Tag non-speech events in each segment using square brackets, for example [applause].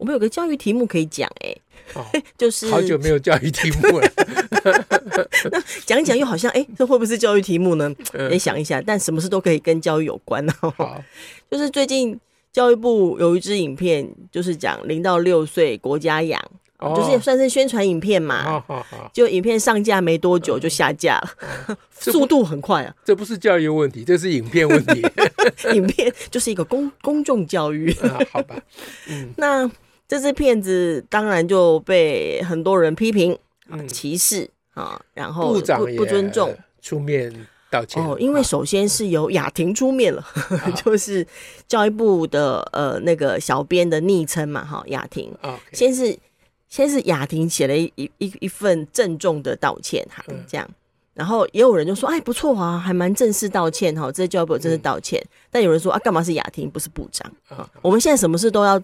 我们有个教育题目可以讲，哎，哦，[laughs] 就是好久没有教育题目了。[laughs] 那讲一讲又好像，哎，这会不会是教育题目呢？得想一下。但什么事都可以跟教育有关哦。[laughs] 就是最近教育部有一支影片，就是讲零到六岁国家养。哦、就是也算是宣传影片嘛，就影片上架没多久就下架了，嗯、速度很快啊。这不是教育问题，这是影片问题。影片就是一个公公众教育、啊。好吧，嗯，那这支片子当然就被很多人批评、嗯、歧视啊，然后不部长不尊重，出面道歉。哦，因为首先是由雅婷出面了，啊、[laughs] 就是教育部的呃那个小编的昵称嘛，哈，雅婷。啊、先是。先是雅婷写了一一一份郑重的道歉哈，这样，然后也有人就说，哎，不错啊，还蛮正式道歉哈，这教育部正式道歉。但有人说啊，干嘛是雅婷不是部长啊？我们现在什么事都要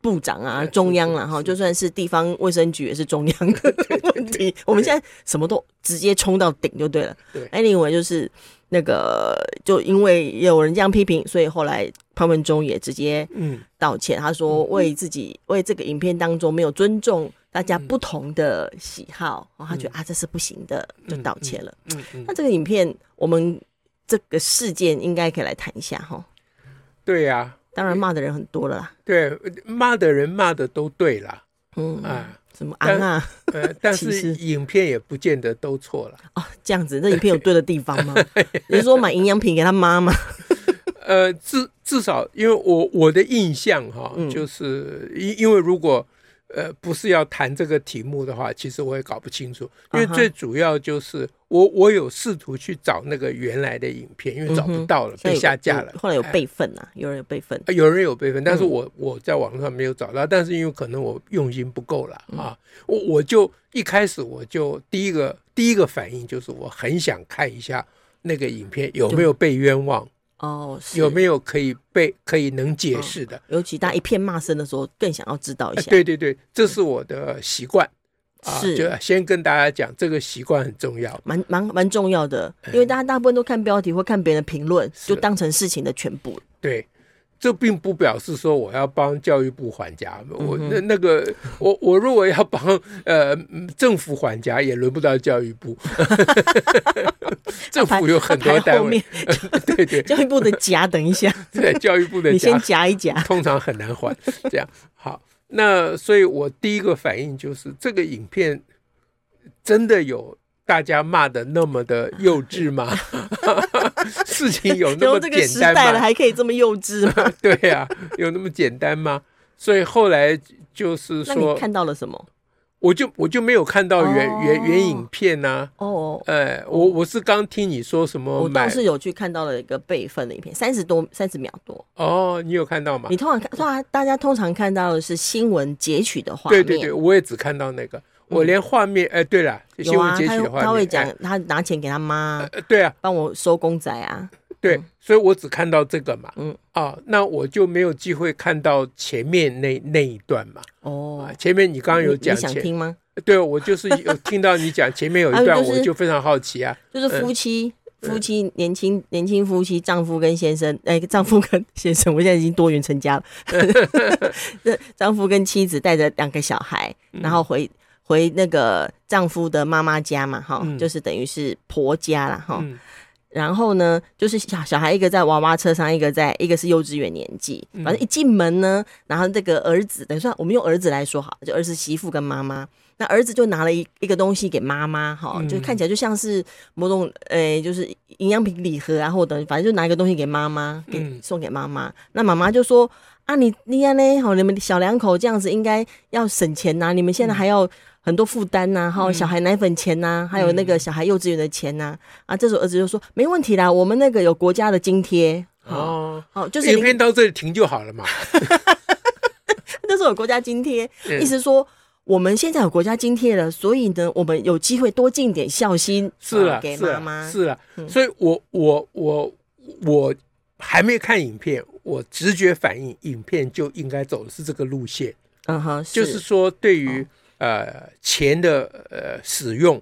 部长啊，中央了哈，就算是地方卫生局也是中央的 [laughs] [laughs] 问题。我们现在什么都直接冲到顶就对了。Anyway，就是。那个就因为有人这样批评，所以后来潘文忠也直接嗯道歉。嗯、他说为自己、嗯、为这个影片当中没有尊重大家不同的喜好，嗯、然后他觉得啊这是不行的，就道歉了。那这个影片我们这个事件应该可以来谈一下哈。对呀、啊，当然骂的人很多了啦。对，骂的人骂的都对了。嗯啊。什么安啊？呃，但是影片也不见得都错了哦。这样子，那影片有对的地方吗？[laughs] 你是说买营养品给他妈妈？呃，至至少，因为我我的印象哈，就是因因为如果。呃，不是要谈这个题目的话，其实我也搞不清楚，因为最主要就是我我有试图去找那个原来的影片，因为找不到了，嗯、被下架了。后来有备份啊，有人有备份，有人有备份，但是我我在网络上没有找到，嗯、但是因为可能我用心不够了啊，我我就一开始我就第一个第一个反应就是我很想看一下那个影片有没有被冤枉。哦，有没有可以被可以能解释的？尤其当一片骂声的时候，更想要知道一下。对对对，这是我的习惯，是就先跟大家讲，这个习惯很重要，蛮蛮蛮重要的，因为大家大部分都看标题或看别人的评论，就当成事情的全部。对。这并不表示说我要帮教育部还价，我那那个我我如果要帮呃政府还价，也轮不到教育部。[laughs] 政府有很多单位，对对，[laughs] 教育部的夹，等一下，[laughs] 对教育部的夹，你先夹一夹，通常很难还。这样好，那所以我第一个反应就是这个影片真的有。大家骂的那么的幼稚吗？[laughs] 事情有那么简单了还可以这么幼稚吗？[laughs] 对呀、啊，有那么简单吗？所以后来就是说，看到了什么？我就我就没有看到原、哦、原原影片呐、啊。哦，哎，我我是刚听你说什么，我倒是有去看到了一个备份的影片，三十多三十秒多。哦，你有看到吗？你通常看，通常大家通常看到的是新闻截取的画面。对对对，我也只看到那个。我连画面哎，对了，新闻截取的画面，他会讲他拿钱给他妈，对啊，帮我收公仔啊，对，所以我只看到这个嘛，嗯啊，那我就没有机会看到前面那那一段嘛，哦，前面你刚刚有讲，你想听吗？对，我就是有 [laughs] 听到你讲前面有一段，我就非常好奇啊，就是夫妻夫妻年轻年轻夫妻，丈夫跟先生，哎，丈夫跟先生，我现在已经多元成家了，[laughs] [laughs] 丈夫跟妻子带着两个小孩，然后回。回那个丈夫的妈妈家嘛，哈，嗯、就是等于是婆家了，哈。嗯、然后呢，就是小小孩一个在娃娃车上，一个在一个是幼稚园年纪。反正一进门呢，然后这个儿子，等于说我们用儿子来说好，就儿子媳妇跟妈妈。那儿子就拿了一一个东西给妈妈，哈，嗯、就看起来就像是某种，诶、欸，就是营养品礼盒啊，或者反正就拿一个东西给妈妈，给、嗯、送给妈妈。那妈妈就说啊，你你安呢，好，你们小两口这样子应该要省钱呐、啊，你们现在还要。很多负担呐，还有小孩奶粉钱呐、还有那个小孩幼稚园的钱呐、啊，这时候儿子就说没问题啦，我们那个有国家的津贴，哦，好，就是影片到这里停就好了嘛。[laughs] 那时候有国家津贴，意思说我们现在有国家津贴了，所以呢，我们有机会多尽点孝心，是啊，给妈妈，是啊，所以我我我我还没看影片，我直觉反应，影片就应该走的是这个路线，嗯哼，就是说对于呃钱的呃使用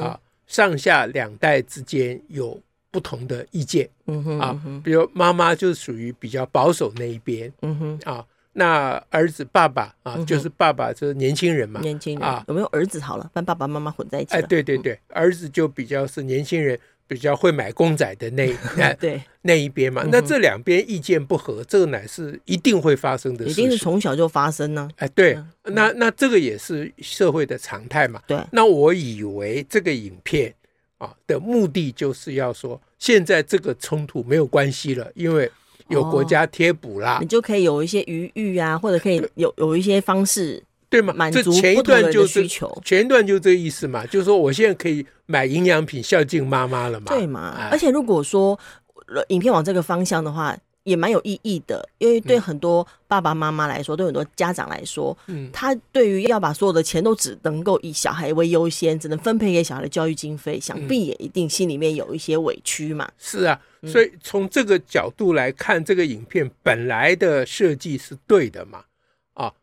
啊，上下两代之间有。不同的意见，嗯哼，啊，比如妈妈就属于比较保守那一边，嗯哼，啊，那儿子爸爸啊，就是爸爸就是年轻人嘛，年轻人。啊，有没有儿子好了，把爸爸妈妈混在一起？哎，对对对，儿子就比较是年轻人，比较会买公仔的那 [laughs] 那对那一边嘛。那这两边意见不合，这个乃是一定会发生的事，一定是从小就发生呢。哎，对，那那这个也是社会的常态嘛。对，那我以为这个影片。啊的目的就是要说，现在这个冲突没有关系了，因为有国家贴补啦，你就可以有一些余裕啊，或者可以有有一些方式，对嘛？满足前一段就是需求，前一段就这个意思嘛，就是说我现在可以买营养品孝敬妈妈了嘛，对嘛？而且如果说影片往这个方向的话。也蛮有意义的，因为对很多爸爸妈妈来说，嗯、对很多家长来说，嗯，他对于要把所有的钱都只能够以小孩为优先，只能分配给小孩的教育经费，想必也一定心里面有一些委屈嘛。是啊，所以从这个角度来看，这个影片本来的设计是对的嘛。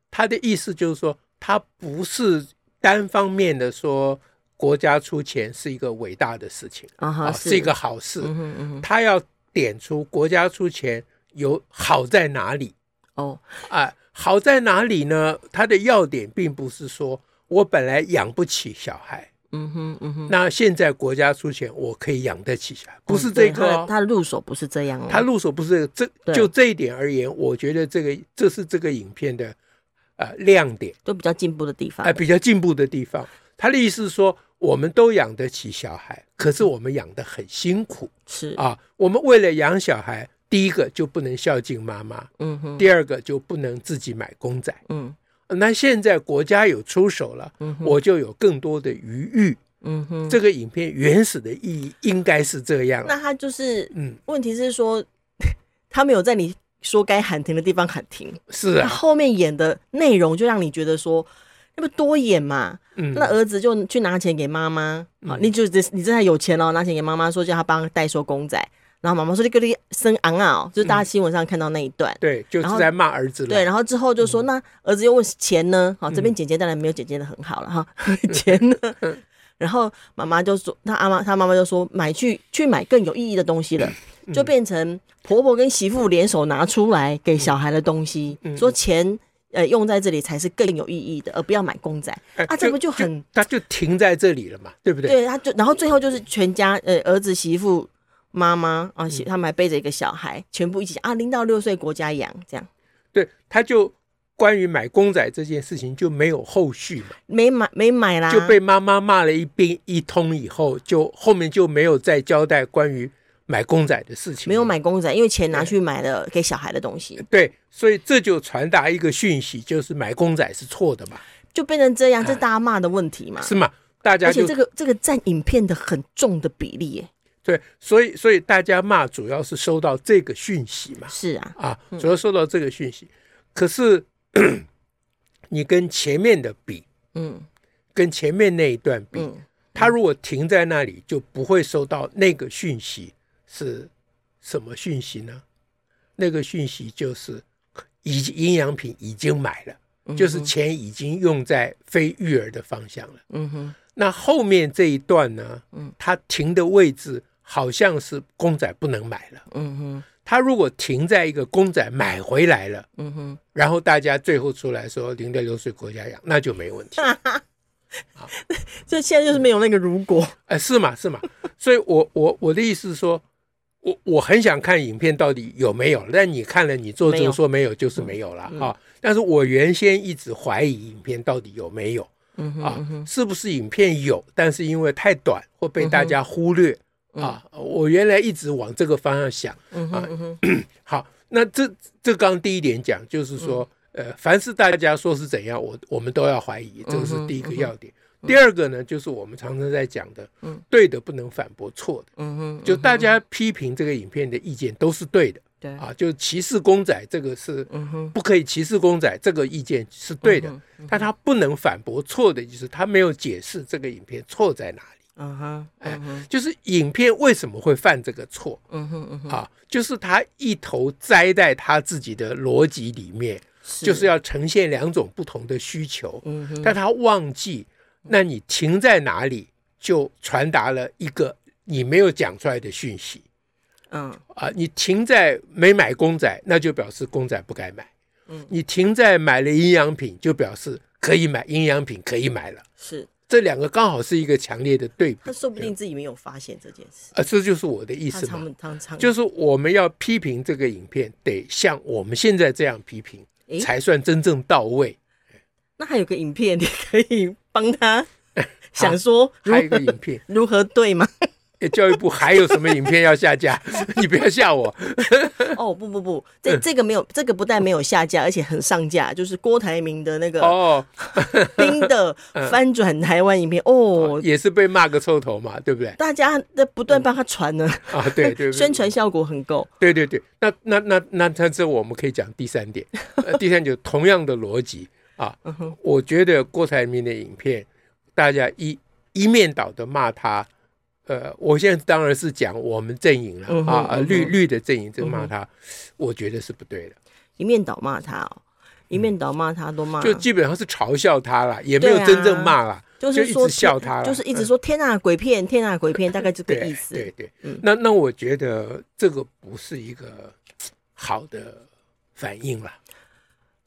啊，他的意思就是说，他不是单方面的说国家出钱是一个伟大的事情啊，哈是，是一个好事。他要。点出国家出钱有好在哪里哦？啊，好在哪里呢？他的要点并不是说我本来养不起小孩，嗯哼嗯哼，那现在国家出钱，我可以养得起小孩，不是这个、哦，他入手不是这样哦，他入手不是这个，这就这一点而言，我觉得这个这是这个影片的呃亮点，都比较进步的地方，哎、呃，比较进步的地方。他的意思是说。我们都养得起小孩，可是我们养得很辛苦。是啊，我们为了养小孩，第一个就不能孝敬妈妈，嗯哼，第二个就不能自己买公仔，嗯，那现在国家有出手了，我就有更多的余裕，嗯哼，这个影片原始的意义应该是这样。那他就是，嗯，问题是说，[laughs] 他没有在你说该喊停的地方喊停，是啊，他后面演的内容就让你觉得说。那不多演嘛？嗯，那儿子就去拿钱给妈妈，好，你就这你这才有钱哦，拿钱给妈妈说叫他帮代收公仔，然后妈妈说你给你生昂啊，就是大家新闻上看到那一段，对，就是在骂儿子了。对，然后之后就说那儿子又问钱呢？好，这边姐姐当然没有姐姐的很好了哈，[laughs] 钱呢？然后妈妈就说，他阿妈他妈妈就说买去去买更有意义的东西了，就变成婆婆跟媳妇联手拿出来给小孩的东西，说钱。呃，用在这里才是更有意义的，而不要买公仔。啊，这不就很，他就停在这里了嘛，对不对？对，他就然后最后就是全家，呃，儿子、媳妇、妈妈啊，媳他们还背着一个小孩，全部一起啊，零到六岁国家养这样。对，他就关于买公仔这件事情就没有后续嘛，没买没买啦，就被妈妈骂了一遍一通以后，就后面就没有再交代关于。买公仔的事情没有买公仔，因为钱拿去买了给小孩的东西。对，所以这就传达一个讯息，就是买公仔是错的嘛，就变成这样，这大家骂的问题嘛，是吗？大家而且这个这个占影片的很重的比例耶。对，所以所以大家骂主要是收到这个讯息嘛，是啊，啊，主要收到这个讯息。可是 [clears throat] 你跟前面的比，嗯，跟前面那一段比，他如果停在那里，就不会收到那个讯息。是什么讯息呢？那个讯息就是，已经营养品已经买了，嗯、就是钱已经用在非育儿的方向了。嗯哼。那后面这一段呢？嗯，他停的位置好像是公仔不能买了。嗯哼。他如果停在一个公仔买回来了，嗯哼，然后大家最后出来说零到六岁国家养，那就没问题。[laughs] 啊，这现在就是没有那个如果。哎，是嘛是嘛。所以我我我的意思是说。我我很想看影片到底有没有，但你看了，你作证说没有就是没有了啊、哦。但是我原先一直怀疑影片到底有没有啊，是不是影片有，但是因为太短或被大家忽略啊。我原来一直往这个方向想啊。[clears throat] 好，那这这刚第一点讲就是说，呃，凡是大家说是怎样，我我们都要怀疑，这个是第一个要点。第二个呢，就是我们常常在讲的，对的不能反驳错的，嗯哼，就大家批评这个影片的意见都是对的，对。啊，就歧视公仔这个是不可以歧视公仔，这个意见是对的，但他不能反驳错的，就是他没有解释这个影片错在哪里。嗯哼，哎，就是影片为什么会犯这个错？嗯哼嗯哼，啊，就是他一头栽在他自己的逻辑里面，就是要呈现两种不同的需求。嗯哼，但他忘记，那你停在哪里，就传达了一个你没有讲出来的讯息。嗯，啊，你停在没买公仔，那就表示公仔不该买。嗯，你停在买了营养品，就表示可以买营养品，可以买了。是。这两个刚好是一个强烈的对比。他说不定自己没有发现这件事。啊，这就是我的意思嘛。就是我们要批评这个影片，得像我们现在这样批评，才算真正到位。那还有个影片，你可以帮他 [laughs] 想说，还有一个影片 [laughs] 如何对吗？[laughs] 教育部还有什么影片要下架？你不要吓我！哦不不不，这这个没有，这个不但没有下架，而且很上架。就是郭台铭的那个哦，冰的翻转台湾影片哦，也是被骂个臭头嘛，对不对？大家在不断帮他传呢啊，对对，宣传效果很够。对对对，那那那那，那这我们可以讲第三点，第三点同样的逻辑啊，我觉得郭台铭的影片，大家一一面倒的骂他。呃，我现在当然是讲我们阵营了、嗯、啊，绿绿的阵营，这骂他、嗯，我觉得是不对的。一面倒骂他哦，一面倒骂他都骂，就基本上是嘲笑他了，也没有真正骂了、啊，就是说就笑他，就是一直说天啊鬼片，天啊鬼片，[laughs] 大概这个意思。对对，那那我觉得这个不是一个好的反应了。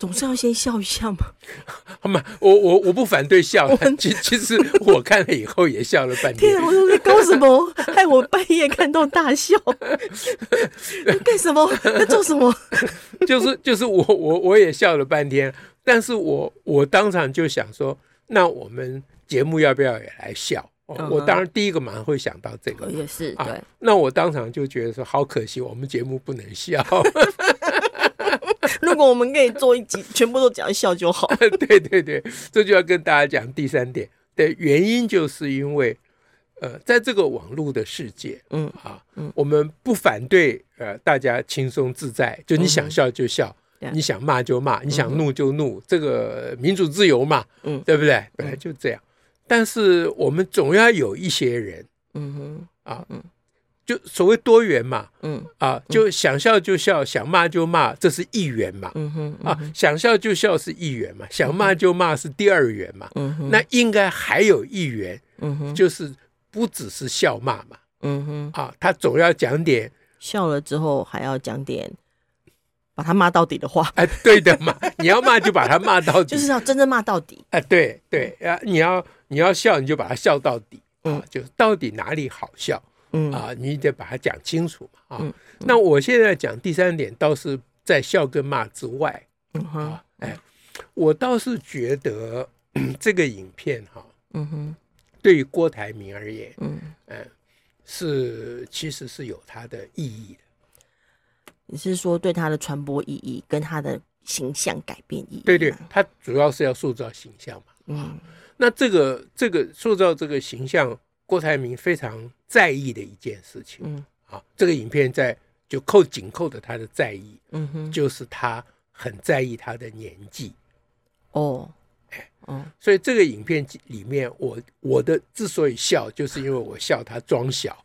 总是要先笑一下嘛。[laughs] 好嘛，我我我不反对笑，其其实我看了以后也笑了半天。[laughs] 天啊，我说在搞什么？[laughs] 害我半夜看到大笑。干什么？在做什么？就是就是我我我也笑了半天，但是我我当场就想说，那我们节目要不要也来笑？哦，我当然第一个马上会想到这个，也是对。那我当场就觉得说，好可惜，我们节目不能笑。[laughs] 如果我们可以做一集，全部都讲笑就好。[laughs] 对对对，这就要跟大家讲第三点。的原因，就是因为，呃，在这个网络的世界，嗯啊，嗯，我们不反对呃大家轻松自在，就你想笑就笑，嗯、你想骂就骂，你想怒就怒，嗯、这个民主自由嘛，嗯，对不对？本来就这样，但是我们总要有一些人，嗯哼，啊，嗯。就所谓多元嘛，嗯啊，就想笑就笑，想骂就骂，这是一元嘛，嗯哼，啊，想笑就笑是一元嘛，想骂就骂是第二元嘛，嗯哼，那应该还有一元，嗯哼，就是不只是笑骂嘛，嗯哼，啊，他总要讲点笑了之后还要讲点把他骂到底的话，哎，对的嘛，[laughs] 你要骂就把他骂到底，就是要真正骂到底，哎，对对啊，你要你要笑你就把他笑到底，啊，就是到底哪里好笑。嗯啊，你得把它讲清楚嘛啊。那我现在讲第三点，倒是在笑跟骂之外，嗯哼，哎，我倒是觉得 [clears throat] 这个影片哈，嗯哼，对于郭台铭而言，嗯嗯，是其实是有它的意义的。你是说对他的传播意义跟他的形象改变意义？对对，他主要是要塑造形象嘛。嗯，那这个这个塑造这个形象。郭台铭非常在意的一件事情，嗯，啊，这个影片在就扣紧扣的他的在意，嗯哼，就是他很在意他的年纪，哦，哎，哦，所以这个影片里面，我我的之所以笑，就是因为我笑他装小，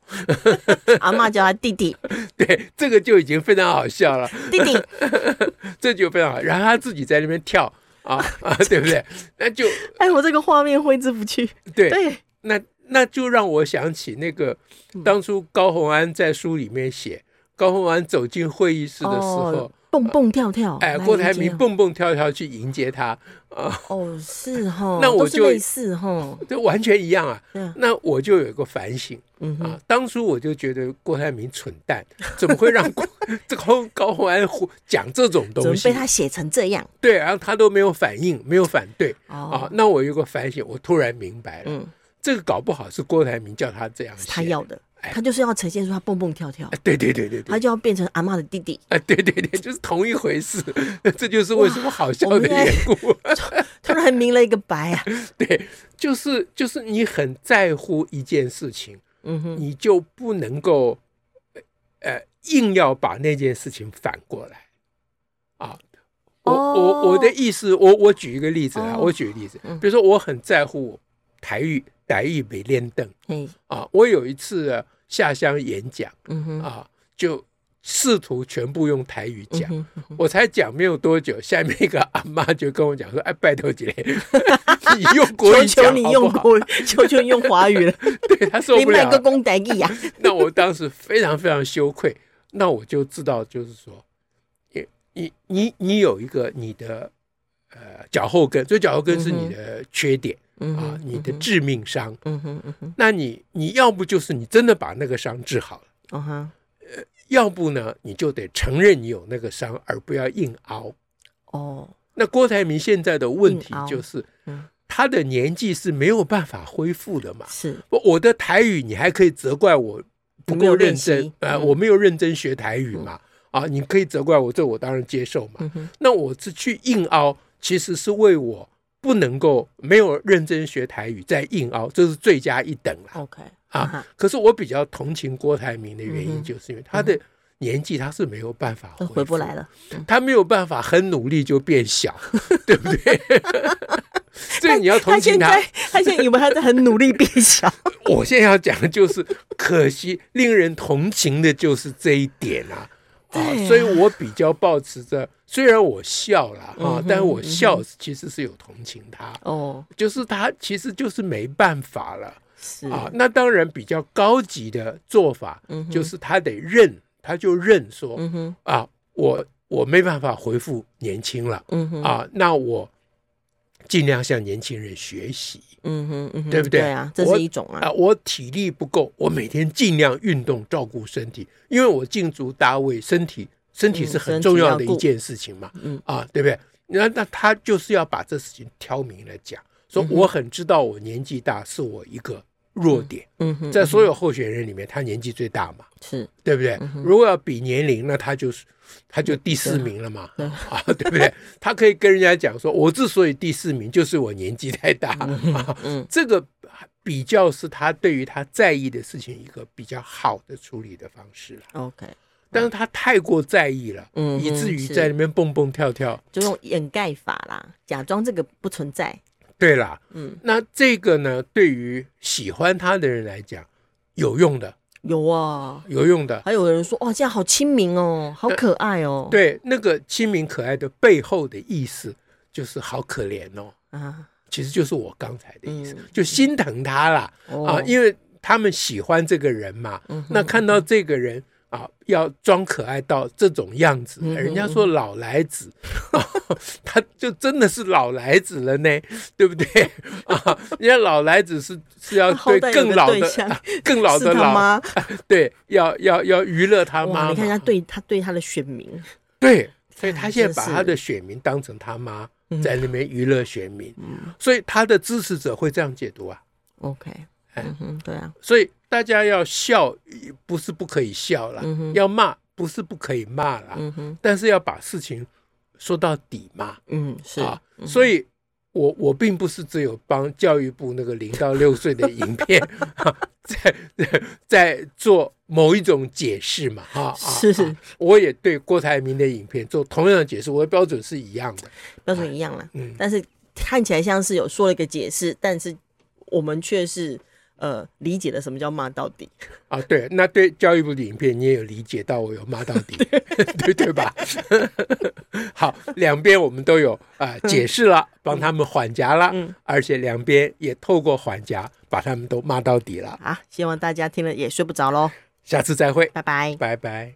[laughs] 阿妈叫他弟弟，[laughs] 对，这个就已经非常好笑了，弟弟，[laughs] 这就非常好，然后他自己在那边跳啊啊，对不对？那就，哎，我这个画面挥之不去，对对，那。那就让我想起那个当初高虹安在书里面写，高虹安走进会议室的时候，哦、蹦蹦跳跳，哎，郭台铭蹦蹦跳跳去迎接他啊。哦，是哈，[laughs] 那我就类似哈，就完全一样啊。那我就有一个反省，嗯啊，当初我就觉得郭台铭蠢蛋，[laughs] 怎么会让郭这个高虹安讲这种东西？被他写成这样？对，然后他都没有反应，没有反对、哦、啊。那我有个反省，我突然明白了。嗯这个搞不好是郭台铭叫他这样，他要的，他就是要呈现出他蹦蹦跳跳。对对对对，他就要变成阿妈的弟弟。哎，对对对，就是同一回事。[laughs] 这就是为什么好笑的缘故。[laughs] 突然明了一个白啊！[laughs] 对，就是就是你很在乎一件事情，嗯哼，你就不能够，呃，硬要把那件事情反过来啊。我我我的意思，我我举一个例子啊，我举一个例子，比如说我很在乎台语，台语没练邓，嗯啊，我有一次下乡演讲，嗯哼。啊，就试图全部用台语讲，我才讲没有多久，下面一个阿妈就跟我讲说，哎，拜托姐，[laughs] 你用国语讲，求求你用国语，求求你用华语了，[laughs] 对，他受不了，你卖个公台语呀，[laughs] 那我当时非常非常羞愧，那我就知道，就是说。你你你有一个你的呃脚后跟，所以脚后跟是你的缺点、嗯、啊，你的致命伤。嗯哼嗯哼，那你你要不就是你真的把那个伤治好了，嗯哼，呃，要不呢你就得承认你有那个伤，而不要硬凹。哦，那郭台铭现在的问题就是，嗯、他的年纪是没有办法恢复的嘛。是，我的台语你还可以责怪我不够认真啊、呃，我没有认真学台语嘛。嗯。啊，你可以责怪我，这我当然接受嘛。那我是去硬凹，其实是为我不能够没有认真学台语在硬凹，这是罪加一等了。OK 啊，啊可是我比较同情郭台铭的原因，就是因为他的年纪他是没有办法回，回不来了，他没有办法很努力就变小，[laughs] 对不对？[laughs] 所以你要同情他，他现在，他现在以为他在很努力变小。[laughs] 我现在要讲的就是，可惜令人同情的就是这一点啊。啊，所以我比较保持着，虽然我笑了啊，但是我笑其实是有同情他哦，就是他其实就是没办法了，是啊，那当然比较高级的做法，就是他得认，他就认说，啊，我我没办法回复年轻了，啊，那我尽量向年轻人学习。嗯哼，嗯哼，对不对？对啊，这是一种啊。啊，我体力不够，我每天尽量运动，照顾身体，因为我进足大位，身体身体是很重要的一件事情嘛。嗯，啊，对不对？那那他就是要把这事情挑明来讲，说我很知道我年纪大是我一个弱点。嗯哼，在所有候选人里面，他年纪最大嘛，是对不对？如果要比年龄，那他就是。他就第四名了嘛，[laughs] 啊，对不对？他可以跟人家讲说，我之所以第四名，就是我年纪太大。嗯，[laughs] 这个比较是他对于他在意的事情一个比较好的处理的方式了。OK，但是他太过在意了，嗯，以至于在那边蹦蹦跳跳，就用掩盖法啦，假装这个不存在。对啦，嗯，那这个呢，对于喜欢他的人来讲，有用的。有啊，有用的。还有人说，哇，这样好亲民哦，好可爱哦。对，那个亲民可爱的背后的意思，就是好可怜哦。啊，其实就是我刚才的意思，就心疼他啦。啊，因为他们喜欢这个人嘛。那看到这个人。啊，要装可爱到这种样子，人家说老来子，啊，他就真的是老来子了呢，对不对？啊，人家老来子是是要对更老的、更老的老妈，对，要要要娱乐他妈。你看他对他对他的选民，对，所以他现在把他的选民当成他妈，在那边娱乐选民，所以他的支持者会这样解读啊。OK。嗯哼，对啊，所以大家要笑，不是不可以笑了；嗯、要骂，不是不可以骂了。嗯哼，但是要把事情说到底嘛。嗯，是啊，嗯、所以我我并不是只有帮教育部那个零到六岁的影片 [laughs] 在在做某一种解释嘛。哈，是是，我也对郭台铭的影片做同样的解释，我的标准是一样的，标准一样了。嗯，但是看起来像是有说了一个解释，但是我们却是。呃，理解了什么叫骂到底 [laughs] 啊？对，那对教育部的影片，你也有理解到我有骂到底，[laughs] 对 [laughs] 对吧？好，两边我们都有啊、呃、解释了，帮他们缓颊了，嗯、而且两边也透过缓颊把他们都骂到底了。啊，希望大家听了也睡不着喽。下次再会，拜拜，拜拜。